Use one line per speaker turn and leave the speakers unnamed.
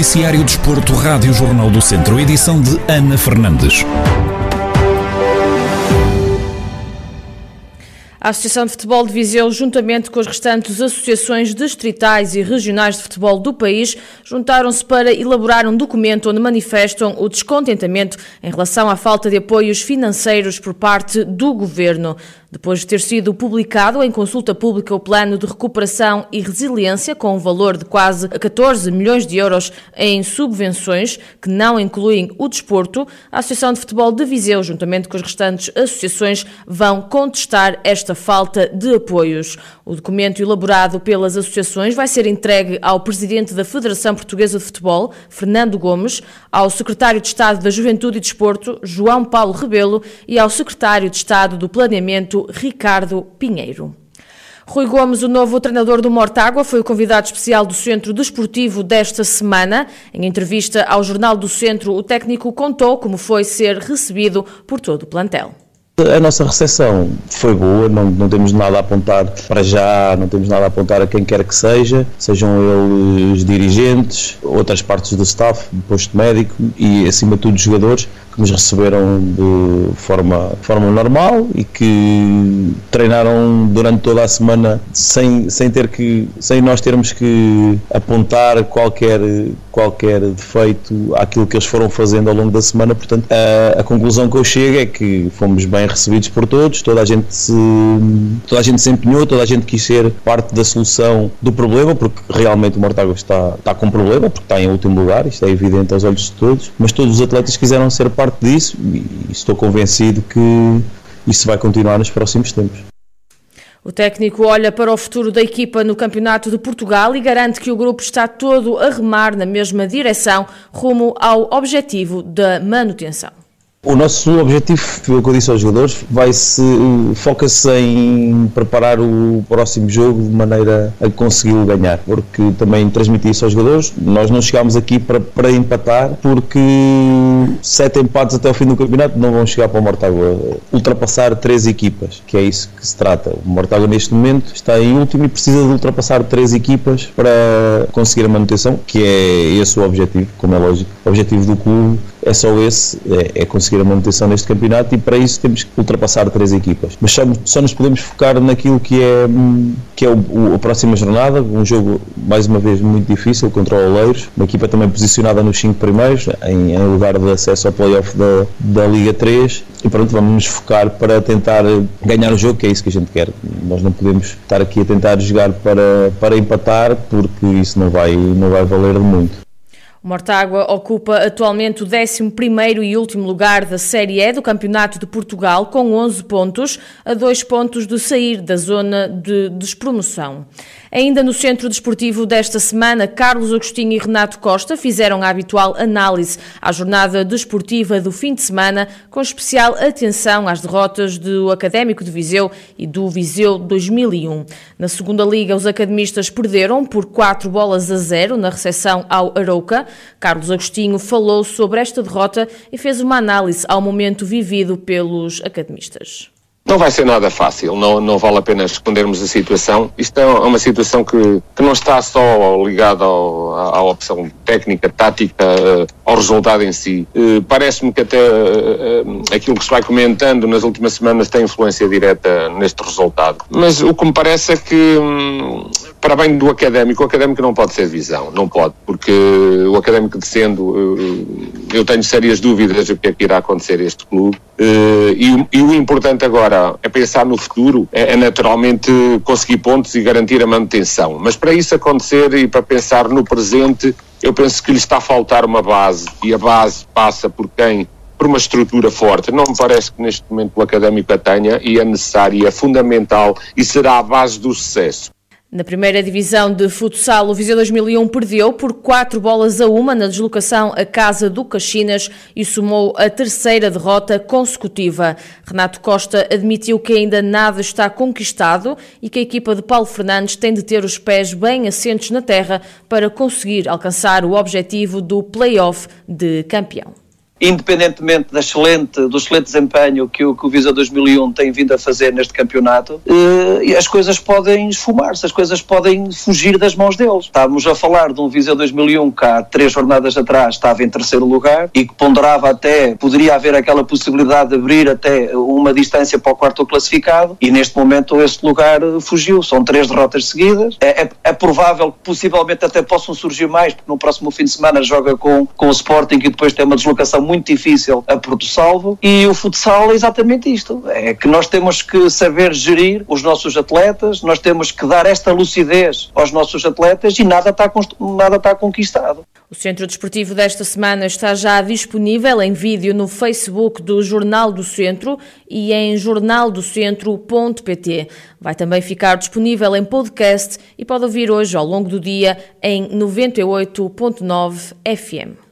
Noticiário Desporto, Rádio Jornal do Centro, edição de Ana Fernandes.
A Associação de Futebol de Viseu, juntamente com as restantes associações distritais e regionais de futebol do país, juntaram-se para elaborar um documento onde manifestam o descontentamento em relação à falta de apoios financeiros por parte do governo. Depois de ter sido publicado em consulta pública o Plano de Recuperação e Resiliência, com um valor de quase 14 milhões de euros em subvenções, que não incluem o desporto, a Associação de Futebol de Viseu, juntamente com as restantes associações, vão contestar esta falta de apoios. O documento elaborado pelas associações vai ser entregue ao Presidente da Federação Portuguesa de Futebol, Fernando Gomes, ao Secretário de Estado da Juventude e Desporto, João Paulo Rebelo, e ao Secretário de Estado do Planeamento, Ricardo Pinheiro. Rui Gomes, o novo treinador do Mortágua, foi o convidado especial do Centro Desportivo desta semana. Em entrevista ao Jornal do Centro, o técnico contou como foi ser recebido por todo o plantel.
A nossa recepção foi boa, não, não temos nada a apontar para já, não temos nada a apontar a quem quer que seja, sejam eles dirigentes, outras partes do staff, posto médico e acima de tudo jogadores que nos receberam de forma, forma normal e que treinaram durante toda a semana sem, sem ter que sem nós termos que apontar qualquer qualquer defeito àquilo que eles foram fazendo ao longo da semana. Portanto a, a conclusão que eu chego é que fomos bem recebidos por todos toda a gente se toda a gente se empenhou toda a gente quis ser parte da solução do problema porque realmente o Mortágua está está com problema porque está em último lugar isto é evidente aos olhos de todos mas todos os atletas quiseram ser parte disso e estou convencido que isso vai continuar nos próximos tempos.
O técnico olha para o futuro da equipa no Campeonato de Portugal e garante que o grupo está todo a remar na mesma direção rumo ao objetivo da manutenção.
O nosso objetivo, o que eu disse aos jogadores, vai-se foca-se em preparar o próximo jogo de maneira a conseguir ganhar, porque também transmiti isso aos jogadores. Nós não chegámos aqui para, para empatar, porque sete empates até o fim do campeonato não vão chegar para o Mortágua. Ultrapassar três equipas, que é isso que se trata. O Mortágua neste momento está em último e precisa de ultrapassar três equipas para conseguir a manutenção, que é esse o objetivo, como é lógico. O objetivo do clube é só esse, é, é, conseguir a manutenção neste campeonato e para isso temos que ultrapassar três equipas. Mas só, só nos podemos focar naquilo que é, que é o, o, a próxima jornada, um jogo mais uma vez muito difícil contra o Oleiros, uma equipa também posicionada nos cinco primeiros, em, em lugar de acesso ao playoff da, da Liga 3 e pronto, vamos nos focar para tentar ganhar o jogo, que é isso que a gente quer. Nós não podemos estar aqui a tentar jogar para, para empatar porque isso não vai, não vai valer muito.
O Mortágua ocupa atualmente o 11º e último lugar da Série E do Campeonato de Portugal, com 11 pontos, a dois pontos de sair da zona de despromoção. Ainda no centro desportivo desta semana, Carlos Agostinho e Renato Costa fizeram a habitual análise à jornada desportiva do fim de semana, com especial atenção às derrotas do Académico de Viseu e do Viseu 2001. Na segunda liga, os academistas perderam por 4 bolas a 0 na recepção ao Arouca. Carlos Agostinho falou sobre esta derrota e fez uma análise ao momento vivido pelos academistas.
Não vai ser nada fácil, não, não vale a pena escondermos a situação. Isto é uma situação que, que não está só ligada ao, à, opção técnica, tática, eh, ao resultado em si. Eh, parece-me que até eh, aquilo que se vai comentando nas últimas semanas tem influência direta neste resultado. Mas o que me parece é que hum, para bem do académico, o académico não pode ser visão, não pode, porque o académico descendo, eu tenho sérias dúvidas do que é que irá acontecer este clube. E, e o importante agora é pensar no futuro, é, é naturalmente conseguir pontos e garantir a manutenção. Mas para isso acontecer e para pensar no presente, eu penso que lhe está a faltar uma base, e a base passa por quem por uma estrutura forte. Não me parece que neste momento o académico a tenha e é necessária, é fundamental e será a base do sucesso.
Na primeira divisão de futsal, o Viseu 2001 perdeu por 4 bolas a uma na deslocação à Casa do Caxinas e somou a terceira derrota consecutiva. Renato Costa admitiu que ainda nada está conquistado e que a equipa de Paulo Fernandes tem de ter os pés bem assentos na terra para conseguir alcançar o objetivo do play-off de campeão.
Independentemente da excelente, do excelente desempenho que o, que o Visa 2001 tem vindo a fazer neste campeonato, eh, as coisas podem esfumar-se, as coisas podem fugir das mãos deles. Estávamos a falar de um Visa 2001 que há três jornadas atrás estava em terceiro lugar e que ponderava até, poderia haver aquela possibilidade de abrir até uma distância para o quarto classificado e neste momento esse lugar fugiu. São três derrotas seguidas. É, é, é provável que possivelmente até possam surgir mais, porque no próximo fim de semana joga com, com o Sporting e depois tem uma deslocação muito difícil a Porto Salvo. E o futsal é exatamente isto: é que nós temos que saber gerir os nossos atletas, nós temos que dar esta lucidez aos nossos atletas e nada está, nada está conquistado.
O Centro Desportivo desta semana está já disponível em vídeo no Facebook do Jornal do Centro e em jornaldocentro.pt. Vai também ficar disponível em podcast e pode ouvir hoje ao longo do dia em 98.9 FM.